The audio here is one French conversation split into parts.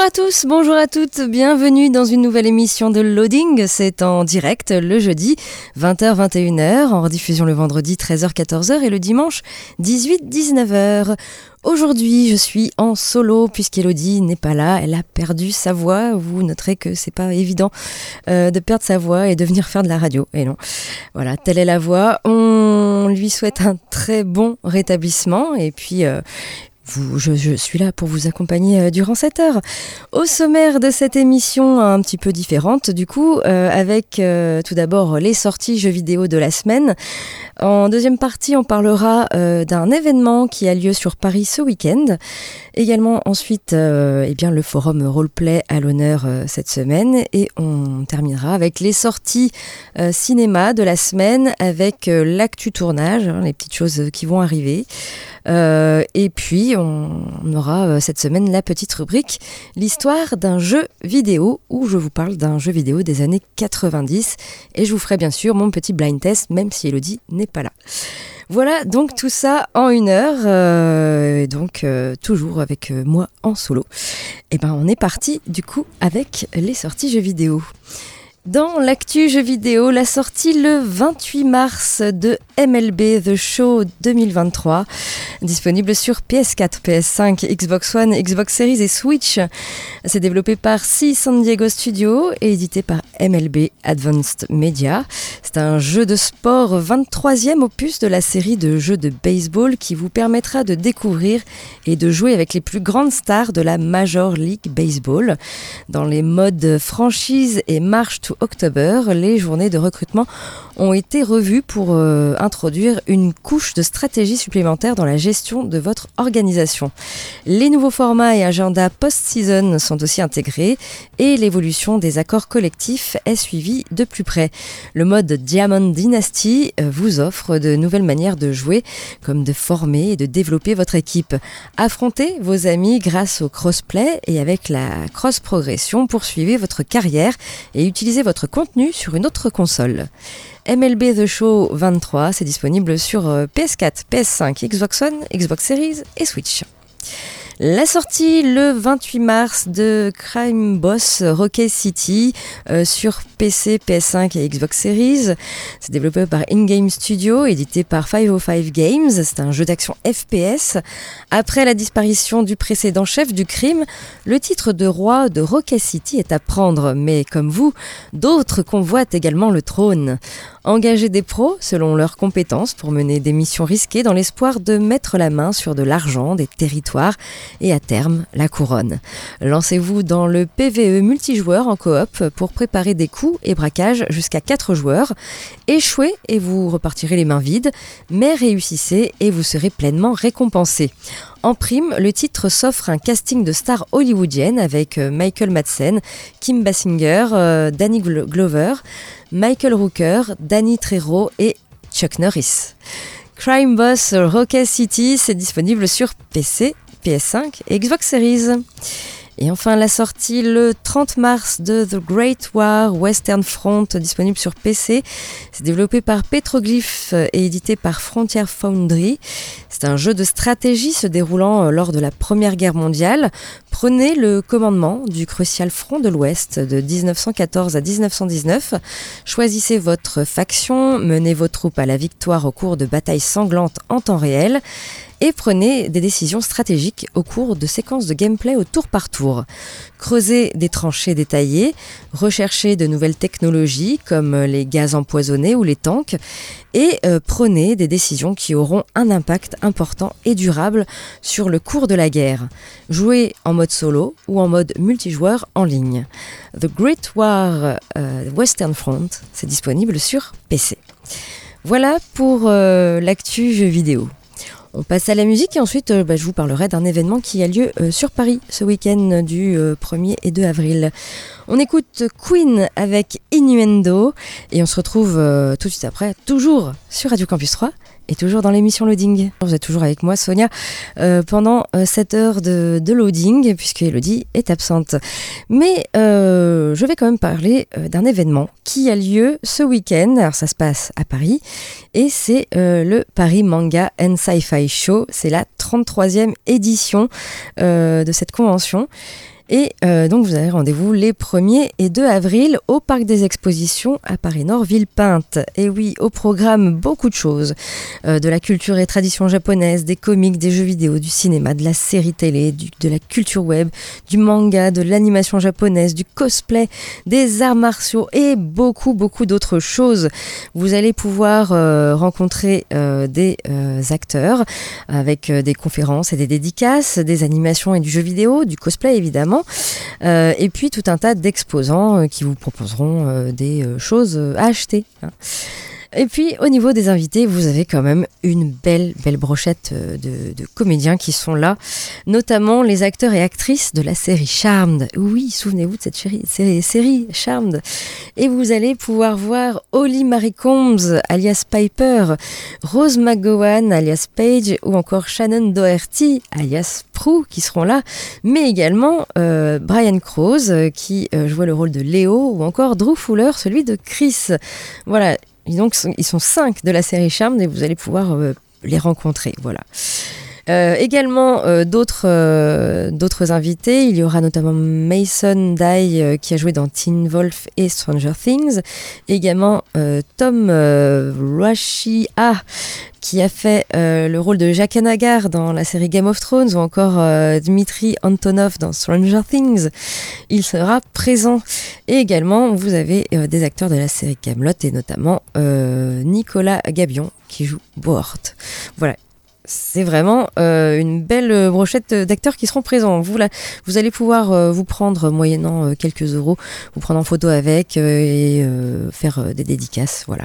Bonjour à tous, bonjour à toutes, bienvenue dans une nouvelle émission de Loading. C'est en direct le jeudi 20h-21h, en rediffusion le vendredi 13h-14h et le dimanche 18-19h. Aujourd'hui, je suis en solo puisqu'Elodie n'est pas là. Elle a perdu sa voix. Vous noterez que c'est pas évident euh, de perdre sa voix et de venir faire de la radio. Et non. Voilà, telle est la voix. On lui souhaite un très bon rétablissement et puis euh, je, suis là pour vous accompagner euh, durant cette heure. Au sommaire de cette émission un petit peu différente, du coup, euh, avec euh, tout d'abord les sorties jeux vidéo de la semaine. En deuxième partie, on parlera d'un événement qui a lieu sur Paris ce week-end. Également ensuite, eh bien, le forum roleplay à l'honneur cette semaine. Et on terminera avec les sorties cinéma de la semaine, avec l'actu tournage, hein, les petites choses qui vont arriver. Et puis, on, aura euh, cette semaine la petite rubrique L'histoire d'un jeu vidéo, où je vous parle d'un jeu vidéo des années 90. Et je vous ferai bien sûr mon petit blind test, même si Elodie n'est pas là. Voilà donc tout ça en une heure, euh, donc toujours avec moi en solo. Et ben on est parti du coup avec les sorties jeux vidéo. Dans l'actu jeu vidéo, la sortie le 28 mars de MLB The Show 2023, disponible sur PS4, PS5, Xbox One, Xbox Series et Switch. C'est développé par C San Diego Studio et édité par MLB Advanced Media. C'est un jeu de sport 23e opus de la série de jeux de baseball qui vous permettra de découvrir et de jouer avec les plus grandes stars de la Major League Baseball. Dans les modes franchise et marche to October, les journées de recrutement ont été revues pour euh, introduire une couche de stratégie supplémentaire dans la gestion de votre organisation. Les nouveaux formats et agendas post-season sont aussi intégrés et l'évolution des accords collectifs est suivie de plus près. Le mode Diamond Dynasty euh, vous offre de nouvelles manières de jouer, comme de former et de développer votre équipe. Affrontez vos amis grâce au crossplay et avec la cross-progression, poursuivez votre carrière et utilisez votre contenu sur une autre console. MLB The Show 23, c'est disponible sur PS4, PS5, Xbox One, Xbox Series et Switch. La sortie le 28 mars de Crime Boss Rocket City euh, sur PC, PS5 et Xbox Series. C'est développé par InGame Studio, édité par 505 Games. C'est un jeu d'action FPS. Après la disparition du précédent chef du crime, le titre de roi de Rocket City est à prendre. Mais comme vous, d'autres convoitent également le trône. Engager des pros selon leurs compétences pour mener des missions risquées dans l'espoir de mettre la main sur de l'argent, des territoires et à terme la couronne. Lancez-vous dans le PVE multijoueur en coop pour préparer des coups et braquages jusqu'à 4 joueurs. Échouez et vous repartirez les mains vides, mais réussissez et vous serez pleinement récompensé. En prime, le titre s'offre un casting de stars hollywoodiennes avec euh, Michael Madsen, Kim Basinger, euh, Danny Glover, Michael Rooker, Danny Trejo et Chuck Norris. Crime Boss Rocket City, c'est disponible sur PC, PS5 et Xbox Series. Et enfin la sortie le 30 mars de The Great War Western Front disponible sur PC. C'est développé par Petroglyph et édité par Frontier Foundry. C'est un jeu de stratégie se déroulant euh, lors de la Première Guerre mondiale. Prenez le commandement du crucial front de l'Ouest de 1914 à 1919. Choisissez votre faction, menez vos troupes à la victoire au cours de batailles sanglantes en temps réel et prenez des décisions stratégiques au cours de séquences de gameplay au tour par tour. Creusez des tranchées détaillées, recherchez de nouvelles technologies comme les gaz empoisonnés ou les tanks et euh, prenez des décisions qui auront un impact important et durable sur le cours de la guerre. Jouez en mode solo ou en mode multijoueur en ligne. The Great War euh, Western Front, c'est disponible sur PC. Voilà pour euh, l'actu jeu vidéo. On passe à la musique et ensuite euh, bah, je vous parlerai d'un événement qui a lieu euh, sur Paris ce week-end du 1er et 2 avril. On écoute Queen avec Innuendo et on se retrouve tout de suite après, toujours sur Radio Campus 3 et toujours dans l'émission Loading. Vous êtes toujours avec moi, Sonia, euh, pendant euh, cette heure de, loading, puisque Elodie est absente. Mais euh, je vais quand même parler d'un événement qui a lieu ce week-end. Alors ça se passe à Paris, et c'est le Paris Manga and Sci-Fi Show. C'est la 33e édition de cette convention. Et euh, donc vous avez rendez-vous les 1er et 2 avril au Parc des Expositions à Paris-Nord, Villepinte. Et oui, au programme, beaucoup de choses. Euh, de la culture et tradition japonaise, des comics, des jeux vidéo, du cinéma, de la série télé, de la culture web, du manga, de l'animation japonaise, du cosplay, des arts martiaux et beaucoup, beaucoup d'autres choses. Vous allez pouvoir euh, rencontrer des acteurs avec des conférences et des dédicaces, des animations et du jeu vidéo, du cosplay évidemment euh, et puis tout un tas d'exposants euh, qui vous proposeront euh, des choses à acheter. Et puis au niveau des invités, vous avez quand même une belle, belle brochette euh, de, comédiens qui sont là, notamment les acteurs et actrices de la série Charmed. Oui, souvenez-vous de cette série, série, Charmed. Et vous allez pouvoir voir Holly Marie Combs, alias Piper, Rose McGowan, alias Paige, ou encore Shannon Doherty, alias Prue, qui seront là, mais également euh, Brian Croze, euh, qui jouait le rôle de Léo, ou encore Drew Fuller, celui de Chris. Voilà, ils sont cinq de la série Charmed et vous allez pouvoir euh, les rencontrer. Voilà. Euh, également euh, d'autres d'autres invités, il y aura notamment Mason Dye qui a joué dans Teen Wolf et Stranger Things, également Tom Rashia qui a fait le rôle de Jacques Anagar dans la série Game of Thrones ou encore Dmitri Antonov dans Stranger Things. Il sera présent. Et également, vous avez des acteurs de la série Camelot et notamment Nicolas Gabion qui joue Bohort. Voilà, c'est vraiment euh, une belle brochette d'acteurs qui seront présents. Vous, vous allez pouvoir euh, vous prendre, moyennant euh, quelques euros, vous prendre en photo avec et faire des dédicaces. Voilà.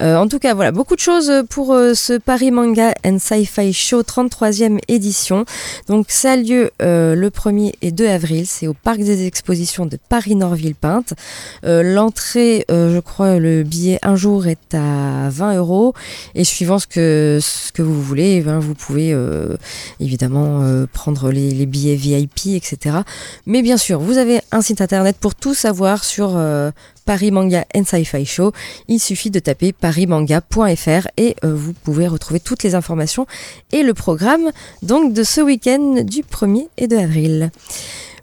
en tout cas, voilà, beaucoup de choses pour ce Paris Manga and Sci-Fi Show 33e édition. Donc, ça a lieu le 1er et 2 avril. C'est au Parc des Expositions de Paris-Nord-Villepinte. L'entrée, je crois, le billet un jour est à 20 euros. Et suivant ce que vous voulez, vous pouvez euh, évidemment euh, prendre les, billets VIP, etc. Mais bien sûr, vous avez un site internet pour tout savoir sur euh, Paris Manga and Sci-Fi Show. Il suffit de taper parismanga.fr et vous pouvez retrouver toutes les informations et le programme donc de ce week-end du 1er et 2 avril.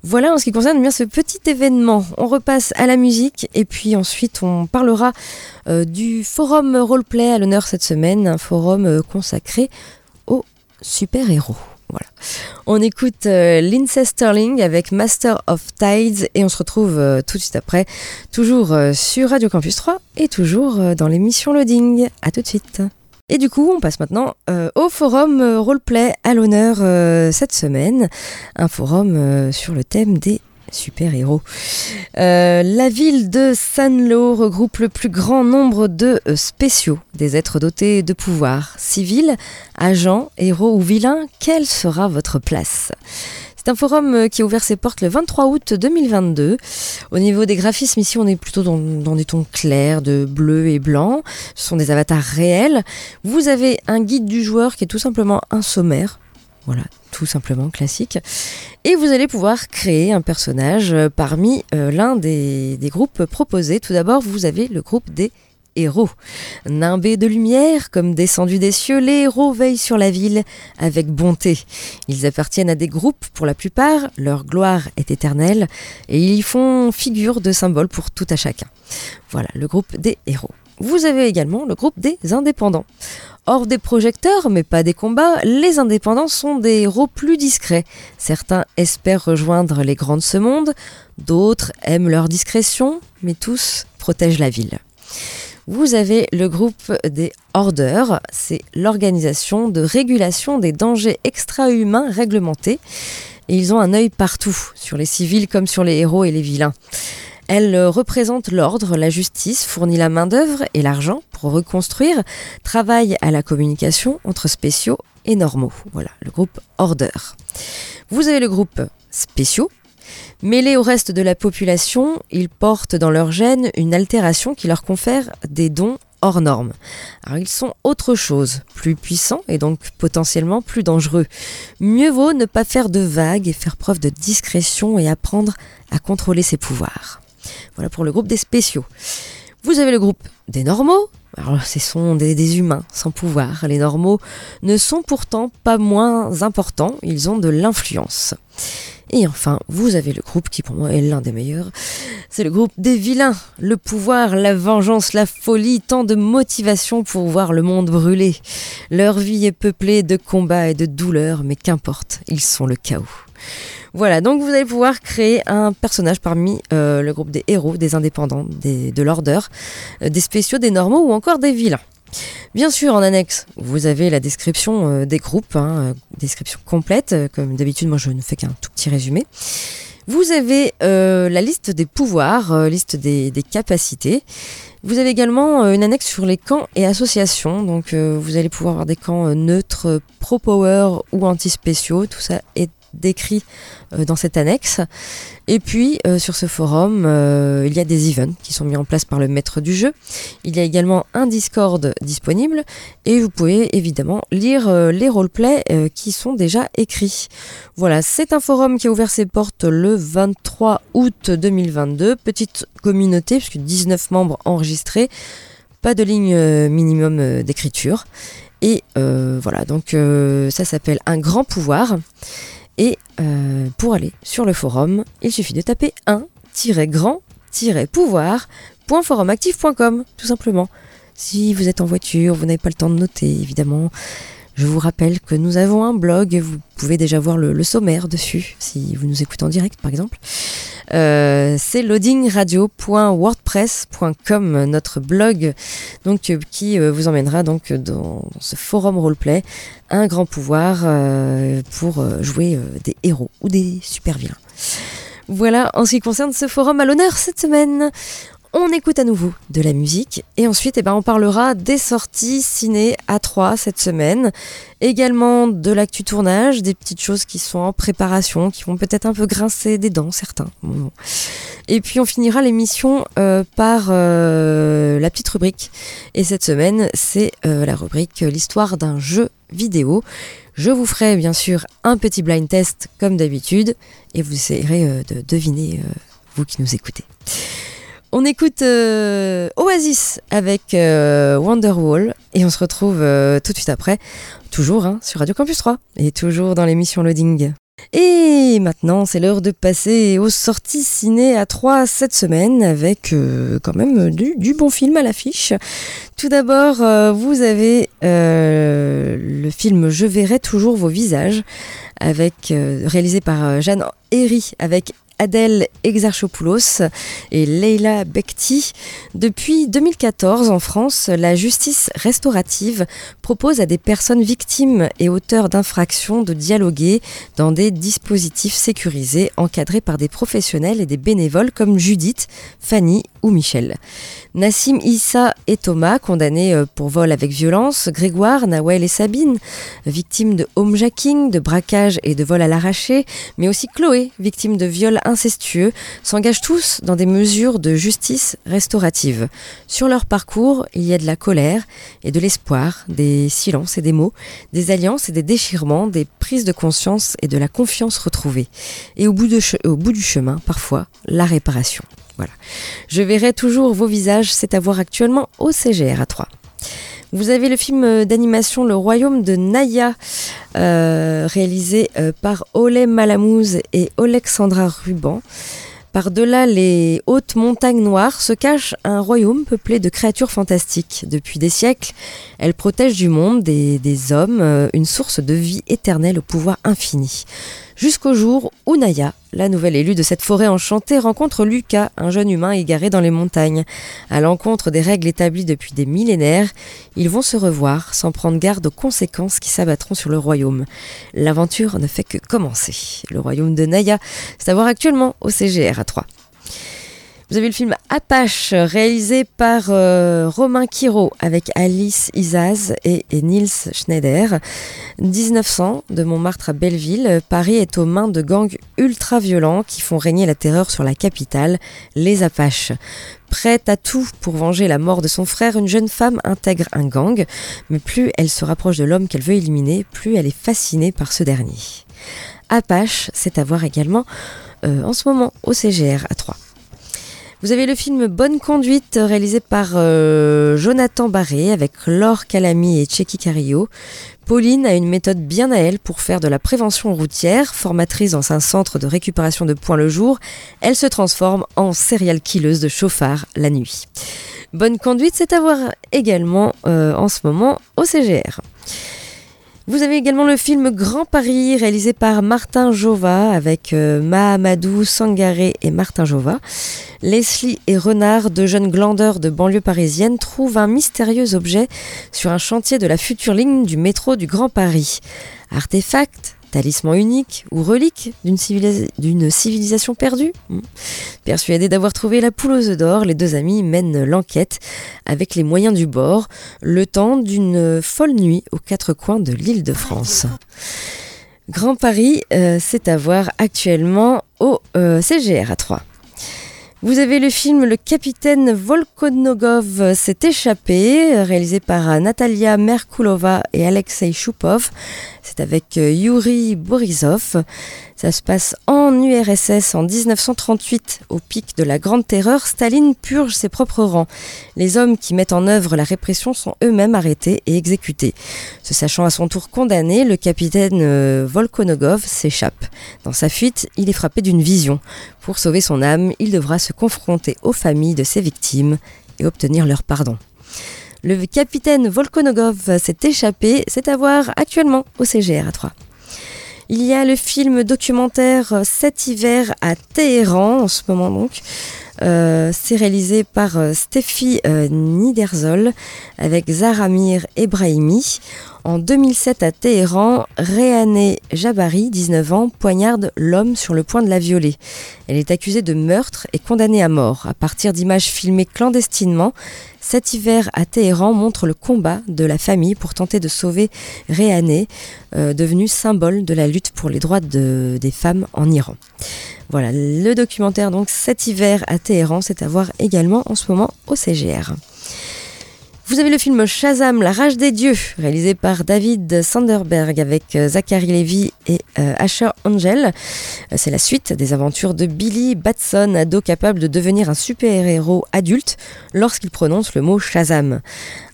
Voilà en ce qui concerne bien ce petit événement. On repasse à la musique et puis ensuite on parlera du forum roleplay à l'honneur cette semaine, un forum consacré super-héros. Voilà. On écoute euh, Sterling avec Master of Tides et on se retrouve euh, tout de suite après, toujours euh, sur Radio Campus 3 et toujours dans l'émission Loading. A tout de suite. Et du coup, on passe maintenant au forum roleplay à l'honneur cette semaine, un forum sur le thème des super-héros. Euh, la ville de Sanlo regroupe le plus grand nombre de euh, spéciaux, des êtres dotés de pouvoirs. Civils, agents, héros ou vilains, quelle sera votre place? C'est un forum euh, qui a ouvert ses portes le 23 août 2022. Au niveau des graphismes, ici, on est plutôt dans, dans, des tons clairs de bleu et blanc. Ce sont des avatars réels. Vous avez un guide du joueur qui est tout simplement un sommaire voilà, tout simplement classique. Et vous allez pouvoir créer un personnage euh, parmi euh, l'un des, groupes proposés. Tout d'abord, vous avez le groupe des héros. Nimbés de lumière, comme descendus des cieux, les héros veillent sur la ville avec bonté. Ils appartiennent à des groupes pour la plupart, leur gloire est éternelle, et ils font figure de symbole pour tout à chacun. Voilà, le groupe des héros. Vous avez également le groupe des indépendants. Hors des projecteurs, mais pas des combats, les indépendants sont des héros plus discrets. Certains espèrent rejoindre les grands de ce monde, d'autres aiment leur discrétion, mais tous protègent la ville. Vous avez le groupe des Orders, c'est l'organisation de régulation des dangers extra-humains réglementés. Ils ont un œil partout, sur les civils comme sur les héros et les vilains. Elle euh, représente l'ordre, la justice, fournit la main-d'œuvre et l'argent pour reconstruire, travaille à la communication entre spéciaux et normaux. Voilà, le groupe Order. Vous avez le groupe spéciaux. Mêlés au reste de la population, ils portent dans leur gène une altération qui leur confère des dons hors normes. Alors ils sont autre chose, plus puissants et donc potentiellement plus dangereux. Mieux vaut ne pas faire de vagues et faire preuve de discrétion et apprendre à contrôler ses pouvoirs. Voilà pour le groupe des spéciaux. Vous avez le groupe des normaux. Alors, ce sont des, humains sans pouvoir. Les normaux ne sont pourtant pas moins importants, ils ont de l'influence. Et enfin, vous avez le groupe qui pour moi est l'un des meilleurs. C'est le groupe des vilains. Le pouvoir, la vengeance, la folie, tant de motivation pour voir le monde brûler. Leur vie est peuplée de combats et de douleurs, mais qu'importe, ils sont le chaos. Voilà, donc vous allez pouvoir créer un personnage parmi euh, le groupe des héros, des indépendants, de l'order, euh, des spéciaux, des normaux ou encore des vilains. Bien sûr, en annexe, vous avez la description euh, des groupes, hein, description complète. Comme d'habitude, moi je ne fais qu'un tout petit résumé. Vous avez la liste des pouvoirs, liste des, des, capacités. Vous avez également une annexe sur les camps et associations. Donc vous allez pouvoir avoir des camps neutres, pro-power ou anti-spéciaux. Tout ça est décrit euh, dans cette annexe. Et puis euh, sur ce forum, euh, il y a des events qui sont mis en place par le maître du jeu. Il y a également un Discord disponible et vous pouvez évidemment lire les roleplays qui sont déjà écrits. Voilà, c'est un forum qui a ouvert ses portes le 23 août 2022. Petite communauté puisque 19 membres enregistrés, pas de ligne minimum d'écriture. Et voilà, donc ça s'appelle un grand pouvoir. Euh, pour aller sur le forum, il suffit de taper 1-grand-pouvoir.forumactif.com, tout simplement. Si vous êtes en voiture, vous n'avez pas le temps de noter, évidemment. Je vous rappelle que nous avons un blog, vous pouvez déjà voir le, sommaire dessus, si vous nous écoutez en direct par exemple. Euh, c'est loadingradio.wordpress.com, notre blog, donc euh, qui euh, vous emmènera donc dans, ce forum roleplay, un grand pouvoir pour jouer des héros ou des super vilains. Voilà en ce qui concerne ce forum à l'honneur cette semaine on écoute à nouveau de la musique et ensuite eh ben, on parlera des sorties ciné à 3 cette semaine, également de l'actu tournage, des petites choses qui sont en préparation, qui vont peut-être un peu grincer des dents certains. Et puis on finira l'émission euh, par euh, la petite rubrique et cette semaine c'est euh, la rubrique l'histoire d'un jeu vidéo. Je vous ferai bien sûr un petit blind test comme d'habitude et vous essayerez de deviner vous qui nous écoutez. On écoute euh, Oasis avec euh, Wonderwall et on se retrouve euh, tout de suite après, toujours hein, sur Radio Campus 3 et toujours dans l'émission Loading. Et maintenant, c'est l'heure de passer aux sorties ciné à 3 cette semaine avec quand même du, bon film à l'affiche. Tout d'abord, vous avez le film Je verrai toujours vos visages avec réalisé par Jeanne Herry avec Adèle Exarchopoulos et Leila Bekti. Depuis 2014, en France, la justice restaurative propose à des personnes victimes et auteurs d'infractions de dialoguer dans des dispositifs sécurisés encadrés par des professionnels et des bénévoles comme Judith, Fanny ou Michel. Nassim Issa et Thomas, condamnés euh, pour vol avec violence, Grégoire, Nawel et Sabine, victimes de homejacking, de braquage et de vol à l'arraché, mais aussi Chloé, victime de viol incestueux, s'engagent tous dans des mesures de justice restaurative. Sur leur parcours, il y a de la colère et de l'espoir, des silences et des mots, des alliances et des déchirements, des prises de conscience et de la confiance retrouvée. Et au bout du chemin, parfois, la réparation. Voilà. Je verrai toujours vos visages, c'est à voir actuellement au CGR à 3. Vous avez le film d'animation Le Royaume de Naya, euh, réalisé euh, par Olé Malamouz et Alexandra Ruban Par-delà les hautes montagnes noires se cache un royaume peuplé de créatures fantastiques. Depuis des siècles, elle protège du monde, des, hommes, euh, une source de vie éternelle au pouvoir infini. Jusqu'au jour où Naya, la nouvelle élue de cette forêt enchantée, rencontre Lucas, un jeune humain égaré dans les montagnes. À l'encontre des règles établies depuis des millénaires, ils vont se revoir sans prendre garde aux conséquences qui s'abattront sur le royaume. L'aventure ne fait que commencer. Le royaume de Naya, c'est à voir actuellement au CGR à 3. Vous avez le film Apache, réalisé par euh, Romain Quiro avec Alice Isaz et, Niels Schneider. 1900, de Montmartre à Belleville, Paris est aux mains de gangs ultra-violents qui font régner la terreur sur la capitale, les Apaches. Prête à tout pour venger la mort de son frère, une jeune femme intègre un gang, mais plus elle se rapproche de l'homme qu'elle veut éliminer, plus elle est fascinée par ce dernier. Apache, c'est à voir également euh, en ce moment au CGR à 3. Vous avez le film Bonne conduite réalisé par euh, Jonathan Barré avec Laure Calamy et Checky Carillo. Pauline a une méthode bien à elle pour faire de la prévention routière. Formatrice dans un centre de récupération de points le jour, elle se transforme en serial killeuse de chauffard la nuit. Bonne conduite, c'est à voir également euh, en ce moment au CGR. Vous avez également le film Grand Paris réalisé par Martin Jova avec euh, Mahamadou Sangaré et Martin Jova. Leslie et Renard, deux jeunes glandeurs de banlieue parisienne, trouvent un mystérieux objet sur un chantier de la future ligne du métro du Grand Paris. Artefact, talisman unique ou relique d'une civilisa civilisation perdue hmm. Persuadés d'avoir trouvé la poule aux œufs d'or, les deux amis mènent l'enquête avec les moyens du bord, le temps d'une folle nuit aux quatre coins de l'île de France. Grand Paris, euh, c'est à voir actuellement au CGR à 3. Vous avez le film Le capitaine Volkonogov s'est échappé, réalisé par Natalia Merkulova et Alexei Choupov. C'est avec euh, Yuri Borisov. Ça se passe en URSS en 1938. Au pic de la Grande Terreur, Staline purge ses propres rangs. Les hommes qui mettent en œuvre la répression sont eux-mêmes arrêtés et exécutés. Se sachant à son tour condamné, le capitaine euh, Volkonogov s'échappe. Dans sa fuite, il est frappé d'une vision. Pour sauver son âme, il devra se confronter aux familles de ses victimes et obtenir leur pardon. Le capitaine Volkonogov s'est échappé, c'est à voir actuellement au CGR à 3. Il y a le film documentaire Cet hiver à Téhéran en ce moment donc. Euh, c'est réalisé par euh, Steffi euh, Niderzol avec Zaramir Ebrahimi. En 2007 à Téhéran, Réhané Jabari, 19 ans, poignarde l'homme sur le point de la violer. Elle est accusée de meurtre et condamnée à mort. À partir d'images filmées clandestinement, cet hiver à Téhéran montre le combat de la famille pour tenter de sauver Réhané, euh, devenu symbole de la lutte pour les droits de, des femmes en Iran. Voilà, le documentaire donc cet hiver à Téhéran, c'est à voir également en ce moment au CGR. Vous avez le film Shazam, La rage des dieux, réalisé par David Sanderberg avec euh, Zachary Levy et euh, Asher Angel. Euh, c'est la suite des aventures de Billy Batson, ado capable de devenir un super-héros adulte lorsqu'il prononce le mot Shazam.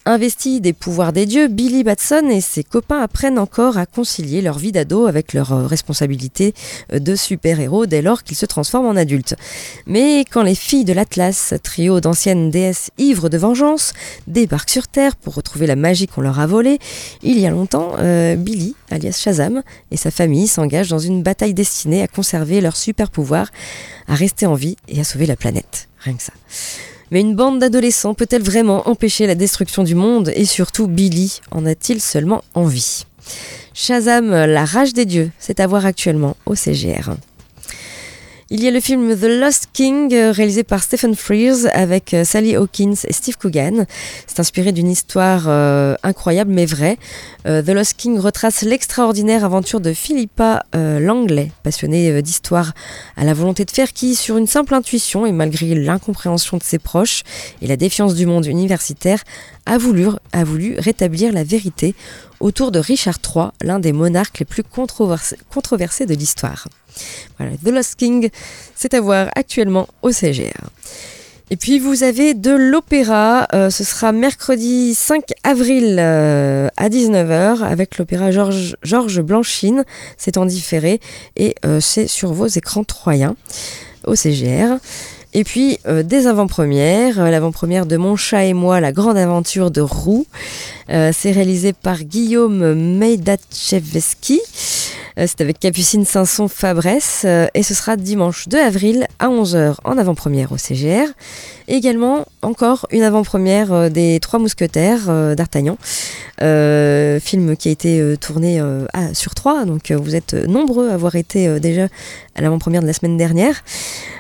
Investi des pouvoirs des dieux, Billy Batson et ses copains apprennent encore à concilier leur vie d'ado avec leurs euh, responsabilités euh, de super-héros dès lors qu'ils se transforment en adultes. Mais quand les filles de l'Atlas, trio d'anciennes déesses ivres de vengeance, débarquent sur Terre pour retrouver la magie qu'on leur a volée, il y a longtemps, euh, Billy, alias Shazam, et sa famille s'engagent dans une bataille destinée à conserver leur super-pouvoir, à rester en vie et à sauver la planète. Rien que ça. Mais une bande d'adolescents peut-elle vraiment empêcher la destruction du monde Et surtout, Billy en a-t-il seulement envie? Shazam, la rage des dieux, c'est à voir actuellement au CGR. Il y a le film The Lost King euh, réalisé par Stephen Frears avec euh, Sally Hawkins et Steve Coogan. C'est inspiré d'une histoire euh, incroyable mais vraie. The Lost King retrace l'extraordinaire aventure de Philippa Langley, passionnée d'histoire à la volonté de faire qui, sur une simple intuition et malgré l'incompréhension de ses proches et la défiance du monde universitaire, a voulu rétablir la vérité autour de Richard III, l'un des monarques les plus controversés de l'histoire. Voilà, The Lost King, c'est à voir actuellement au CGR. Et puis vous avez de l'opéra, euh, ce sera mercredi 5 avril euh, à 19h avec l'opéra Georges George Blanchine, c'est en différé et euh, c'est sur vos écrans troyens. au CGR. Et puis des avant-premières, l'avant-première de Mon chat et moi, la grande aventure de Roux. c'est réalisé par Guillaume Meidachevski. C'est avec Capucine Sanson Fabresse et ce sera dimanche 2 avril à 11h en avant-première au CGR. également encore une avant-première des Trois Mousquetaires d'Artagnan, film qui a été tourné sur trois, donc vous êtes nombreux à avoir été déjà à l'avant-première de la semaine dernière.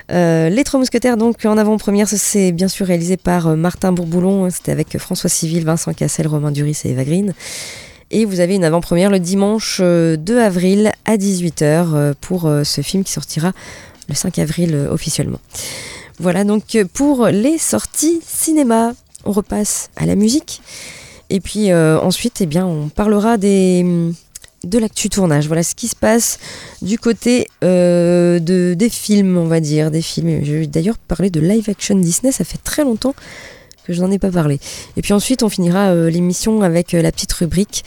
les Trois Mousquetaires, donc en avant-première, c'est bien sûr réalisé par Martin Bourboulon, c'était avec François Civil, Vincent Cassel, Romain Duris et Eva Green. Et vous avez une avant-première le dimanche 2 avril à 18h pour ce film qui sortira le 5 avril officiellement. Voilà donc pour les sorties cinéma. On repasse à la musique. Et puis ensuite, eh bien, on parlera des, de l'actu tournage. Voilà ce qui se passe du côté euh, de, des films, on va dire. Des films. Je vais d'ailleurs parler de live action Disney. Ça fait très longtemps que je n'en ai pas parlé. Et puis ensuite, on finira euh, l'émission avec euh, la petite rubrique.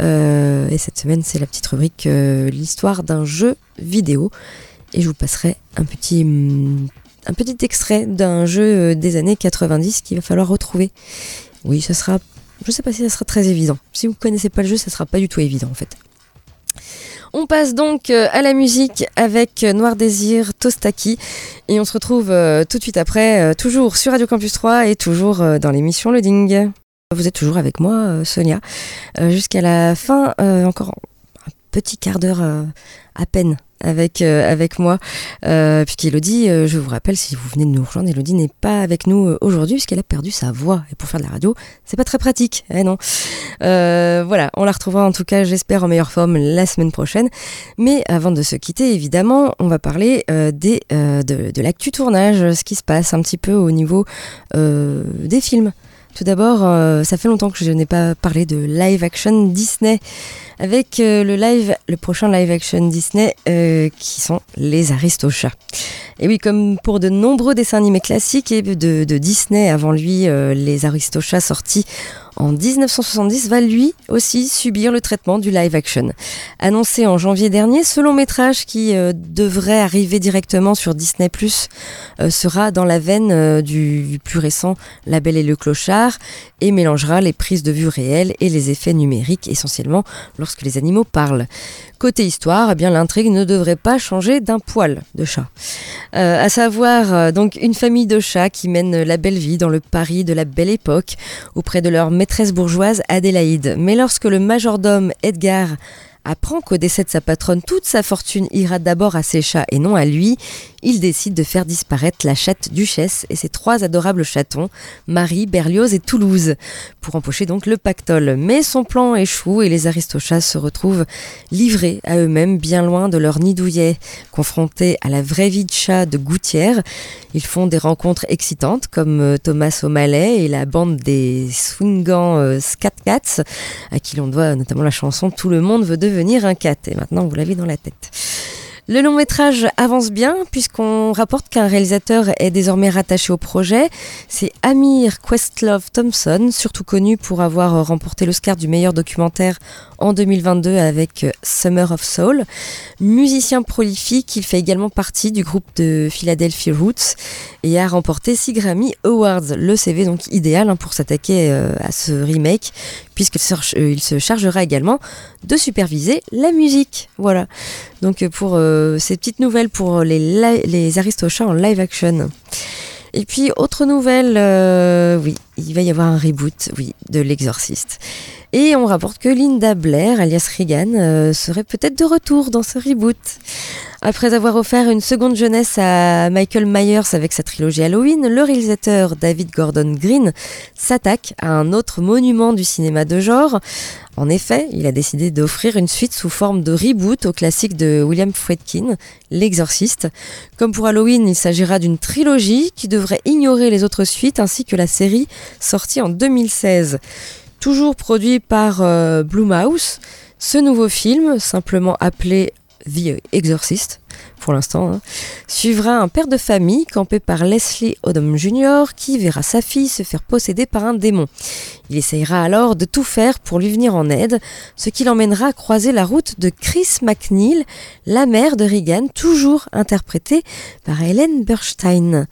et cette semaine, c'est la petite rubrique l'histoire d'un jeu vidéo. Et je vous passerai un petit, mm, un petit extrait d'un jeu des années 90 qu'il va falloir retrouver. Oui, ça sera. Je sais pas si ça sera très évident. Si vous ne connaissez pas le jeu, ça sera pas du tout évident en fait. On passe donc à la musique avec Noir Désir Tostaki et on se retrouve tout de suite après, toujours sur Radio Campus 3 et toujours dans l'émission Loading. Vous êtes toujours avec moi, Sonia, jusqu'à la fin, encore un petit quart d'heure à peine avec, euh, avec moi. Euh, Puisqu'Elodie, euh, je vous rappelle, si vous venez de nous rejoindre, Elodie n'est pas avec nous euh, aujourd'hui puisqu'elle a perdu sa voix. Et pour faire de la radio, c'est pas très pratique. Eh non. voilà, on la retrouvera en tout cas, j'espère, en meilleure forme la semaine prochaine. Mais avant de se quitter, évidemment, on va parler des, de, de l'actu tournage, ce qui se passe un petit peu au niveau des films. Tout d'abord, ça fait longtemps que je n'ai pas parlé de live action Disney avec euh, le live, le prochain live action Disney euh, qui sont les Aristochats. Et oui, comme pour de nombreux dessins animés classiques et de, Disney avant lui, euh, les Aristochats sortis en 1970 va lui aussi subir le traitement du live action. Annoncé en janvier dernier, ce long métrage qui euh, devrait arriver directement sur Disney euh, sera dans la veine euh, du, plus récent La Belle et le Clochard et mélangera les prises de vue réelles et les effets numériques essentiellement lorsque les animaux parlent. Côté histoire, eh bien l'intrigue ne devrait pas changer d'un poil de chat. à savoir donc une famille de chats qui mène la belle vie dans le Paris de la belle époque auprès de leur maîtresse bourgeoise Adélaïde. Mais lorsque le majordome Edgar apprend qu'au décès de sa patronne, toute sa fortune ira d'abord à ses chats et non à lui, il décide de faire disparaître la chatte duchesse et ses trois adorables chatons, Marie, Berlioz et Toulouse, pour empocher donc le pactole. Mais son plan échoue et les aristochats se retrouvent livrés à eux-mêmes, bien loin de leur nid douillet. Confrontés à la vraie vie de chat de Gouttière, ils font des rencontres excitantes comme euh, Thomas O'Malley et la bande des swingants euh, Scat Cats, à qui l'on doit notamment la chanson Tout le monde veut devenir un cat. Et maintenant, vous l'avez dans la tête. Le long métrage avance bien puisqu'on rapporte qu'un réalisateur est désormais rattaché au projet. C'est Amir Questlove Thompson, surtout connu pour avoir remporté l'Oscar du meilleur documentaire en 2022 avec Summer of Soul. Musicien prolifique, il fait également partie du groupe de Philadelphia Roots et a remporté 6 Grammy Awards. Le CV donc idéal hein, pour s'attaquer euh, à ce remake puisqu'il se chargera également de superviser la musique. Voilà. Donc pour euh, ces petites nouvelles pour les, les Aristochats en live action. Et puis autre nouvelle, euh, oui, il va y avoir un reboot, oui, de l'Exorciste. Et on rapporte que Linda Blair, alias Regan, euh, serait peut-être de retour dans ce reboot. Après avoir offert une seconde jeunesse à Michael Myers avec sa trilogie Halloween, le réalisateur David Gordon Green s'attaque à un autre monument du cinéma de genre. En effet, il a décidé d'offrir une suite sous forme de reboot au classique de William Friedkin, L'Exorciste. Comme pour Halloween, il s'agira d'une trilogie qui devrait ignorer les autres suites ainsi que la série sortie en 2016. Toujours produit par euh, Blumhouse, ce nouveau film, simplement appelé The Exorcist pour l'instant, hein, suivra un père de famille campé par Leslie Odom Jr. qui verra sa fille se faire posséder par un démon. Il essayera alors de tout faire pour lui venir en aide, ce qui l'emmènera à croiser la route de Chris McNeil, la mère de Regan, toujours interprétée par Helen Burstein.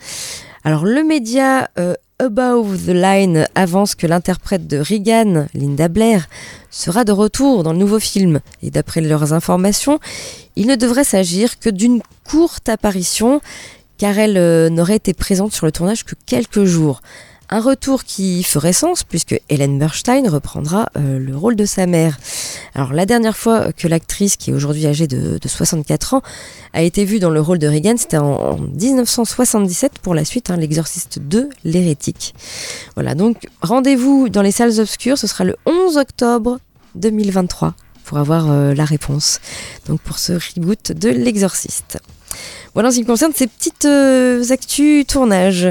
Alors le média euh, Above the Line avance que l'interprète de Regan, Linda Blair, sera de retour dans le nouveau film. Et d'après leurs informations, il ne devrait s'agir que d'une courte apparition, car elle euh, n'aurait été présente sur le tournage que quelques jours. Un retour qui ferait sens puisque Helen Bernstein reprendra euh, le rôle de sa mère. Alors la dernière fois que l'actrice, qui est aujourd'hui âgée de, 64 ans, a été vue dans le rôle de Regan, c'était en, 1977 pour la suite, hein, l'exorciste 2, l'hérétique. Voilà, donc rendez-vous dans les salles obscures, ce sera le 11 octobre 2023 pour avoir euh, la réponse. Donc pour ce reboot de l'exorciste. Voilà en ce qui concerne ces petites euh, actus tournage.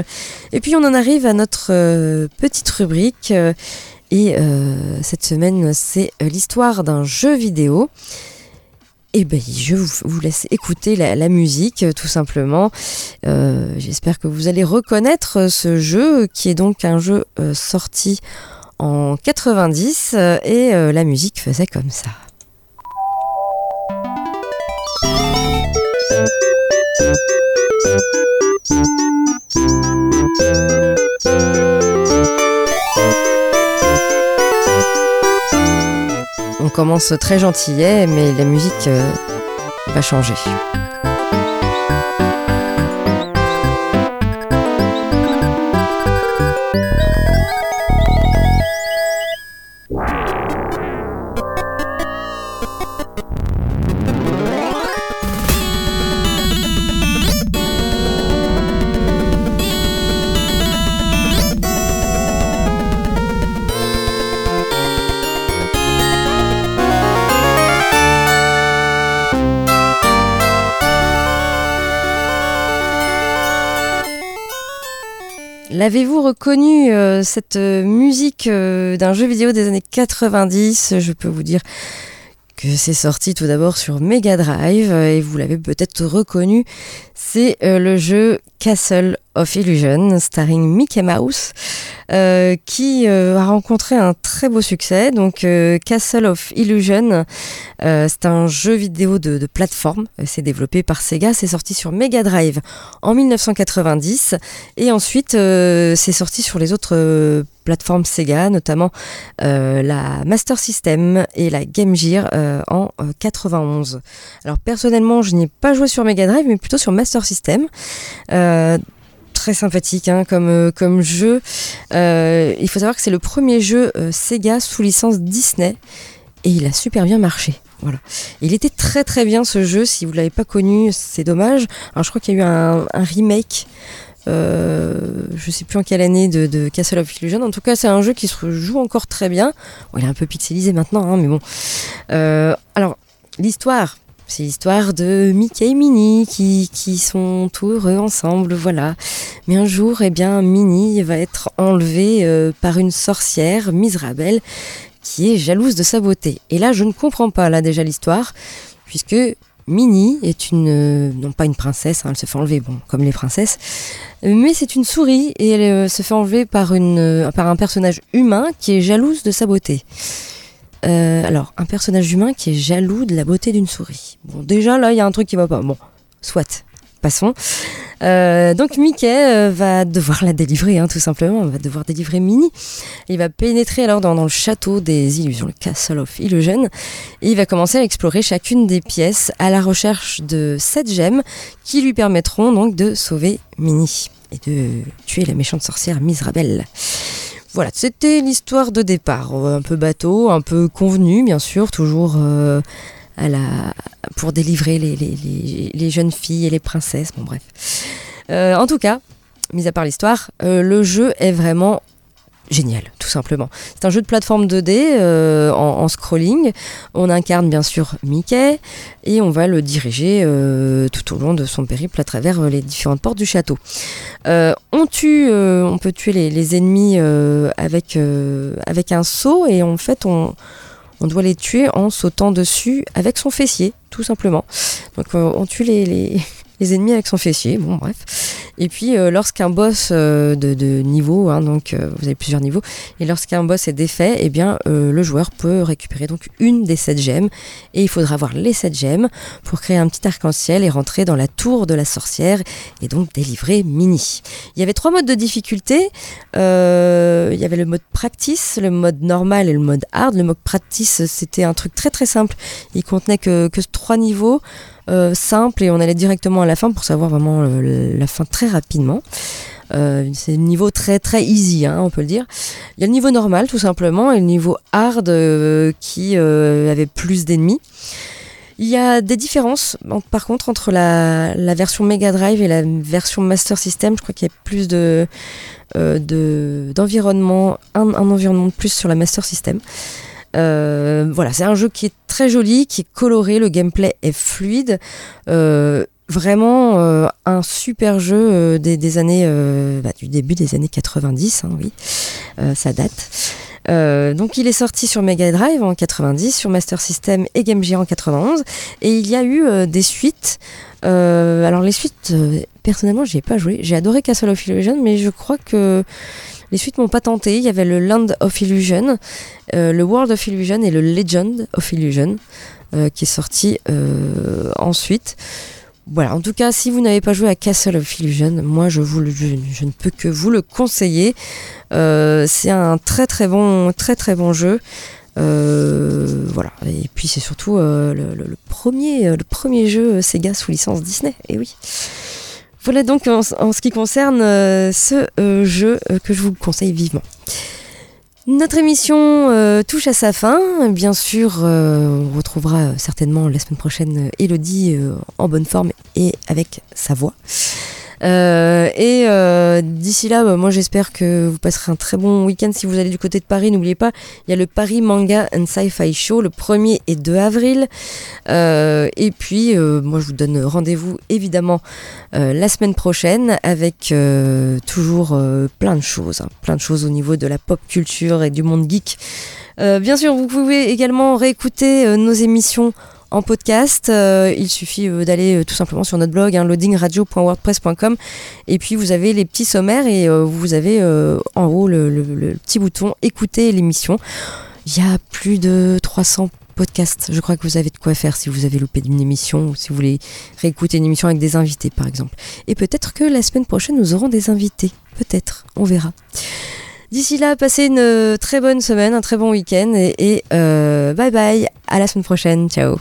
Et puis on en arrive à notre euh, petite rubrique. Euh, et cette semaine, c'est l'histoire d'un jeu vidéo. Et ben, je vous, laisse écouter la, musique, tout simplement. J'espère que vous allez reconnaître ce jeu, qui est donc un jeu sorti en 90, et la musique faisait comme ça. On commence très gentillet, mais la musique euh, va changer. L'avez-vous reconnu euh, cette euh, musique euh, d'un jeu vidéo des années 90 Je peux vous dire que c'est sorti tout d'abord sur Mega Drive et vous l'avez peut-être reconnu, c'est le jeu Castle of Illusion starring Mickey Mouse qui a rencontré un très beau succès. Donc Castle of Illusion, c'est un jeu vidéo de, plateforme, c'est développé par Sega, c'est sorti sur Mega Drive en 1990 et ensuite c'est sorti sur les autres plateformes Sega, notamment euh, la Master System et la Game Gear euh, en 91. Euh, Alors personnellement, je n'ai pas joué sur Mega Drive, mais plutôt sur Master System très sympathique hein, comme, comme jeu. il faut savoir que c'est le premier jeu Sega sous licence Disney et il a super bien marché. Il était très très bien ce jeu. Si vous l'avez pas connu, c'est dommage. Je crois qu'il y a eu un, remake euh, je sais plus en quelle année de, Castle of Illusion. En tout cas, c'est un jeu qui se joue encore très bien. il est un peu pixelisé maintenant, hein, mais bon. Euh, alors, l'histoire. C'est l'histoire de Mickey et Minnie qui, sont tout heureux ensemble, voilà. Mais un jour, eh bien, Minnie va être enlevée euh, par une sorcière, Misrabel, qui est jalouse de sa beauté. Et là, je ne comprends pas, là, déjà, l'histoire, puisque Minnie est une, euh, non pas une princesse, hein, elle se fait enlever, bon, comme les princesses, mais c'est une souris et elle euh, se fait enlever par un personnage humain qui est jalouse de sa beauté. Alors, un personnage humain qui est jaloux de la beauté d'une souris. Bon, déjà là, il y a un truc qui va pas. Bon, soit passons. Euh, donc Mickey euh, va devoir la délivrer, hein, tout simplement. Il va devoir délivrer Minnie. Il va pénétrer alors dans, le château des illusions, le Castle of Illusion, et il va commencer à explorer chacune des pièces à la recherche de sept gemmes qui lui permettront donc de sauver Minnie et de tuer la méchante sorcière Misrabel. Voilà, c'était l'histoire de départ, un peu bateau, un peu convenu, bien sûr, toujours euh, pour délivrer les, jeunes filles et les princesses. Bon, bref. Euh, en tout cas, mis à part l'histoire, euh, le jeu est vraiment génial, tout simplement. C'est un jeu de plateforme 2D euh, en, scrolling. On incarne bien sûr Mickey et on va le diriger tout au long de son périple à travers les différentes portes du château. on tue, on peut tuer les, les ennemis avec avec un saut et en fait on on doit les tuer en sautant dessus avec son fessier, tout simplement. Donc on tue les, les, les ennemis avec son fessier, bon bref. Et puis euh, lorsqu'un boss euh, de, de, niveau, hein, donc euh, vous avez plusieurs niveaux, et lorsqu'un boss est défait, eh bien le joueur peut récupérer donc une des sept gemmes, et il faudra avoir les sept gemmes pour créer un petit arc-en-ciel et rentrer dans la tour de la sorcière, et donc délivrer Mini. Il y avait trois modes de difficulté, il y avait le mode practice, le mode normal et le mode hard. Le mode practice c'était un truc très très simple, il contenait que, que trois niveaux. Euh, simple et on allait directement à la fin pour savoir vraiment euh, la fin très rapidement. Euh, c'est le niveau très très easy, hein, on peut le dire. Il y a le niveau normal tout simplement et le niveau hard qui avait plus d'ennemis. Il y a des différences, par contre, entre la, version Mega Drive et la version Master System. Je crois qu'il y a plus de d'environnement, un, environnement de plus sur la Master System. Euh, voilà, c'est un jeu qui est très joli, qui est coloré, le gameplay est fluide. Euh, vraiment euh, un super jeu des, années bah, du début des années 90 hein, oui. Ça date. Donc il est sorti sur Mega Drive en 90 sur Master System et Game Gear en 91 et il y a eu des suites. Alors les suites personnellement j'ai pas joué. J'ai adoré Castle of Illusion mais je crois que les suites m'ont pas tenté. Il y avait le Land of Illusion, euh, le World of Illusion et le Legend of Illusion euh, qui est sorti euh, ensuite. Voilà, en tout cas, si vous n'avez pas joué à Castle of Illusion, moi je, ne peux que vous le conseiller. c'est un très très bon, très très bon jeu. voilà, et puis c'est surtout le, le, premier, le premier jeu Sega sous licence Disney. Et oui. Voilà donc en, ce qui concerne euh, ce euh, jeu euh, que je vous conseille vivement. Notre émission touche à sa fin. Bien sûr, on retrouvera certainement la semaine prochaine Elodie en bonne forme et avec sa voix. Euh, et euh, d'ici là, bah, moi j'espère que vous passerez un très bon week-end. Si vous allez du côté de Paris, n'oubliez pas, il y a le Paris Manga and Sci-Fi Show le 1er et 2 avril. Euh, et puis, moi je vous donne rendez-vous évidemment la semaine prochaine avec toujours plein de choses, hein. plein de choses au niveau de la pop culture et du monde geek. bien sûr, vous pouvez également réécouter nos émissions en podcast. Euh, il suffit euh, d'aller euh, tout simplement sur notre blog, hein, loadingradio.wordpress.com, et puis vous avez les petits sommaires et vous avez en haut le, petit bouton écouter l'émission. Il y a plus de 300 podcasts. Je crois que vous avez de quoi faire si vous avez loupé une émission ou si vous voulez réécouter une émission avec des invités, par exemple. Et peut-être que la semaine prochaine, nous aurons des invités. Peut-être. On verra. D'ici là, passez une très bonne semaine, un très bon week-end et, et bye bye. À la semaine prochaine. Ciao.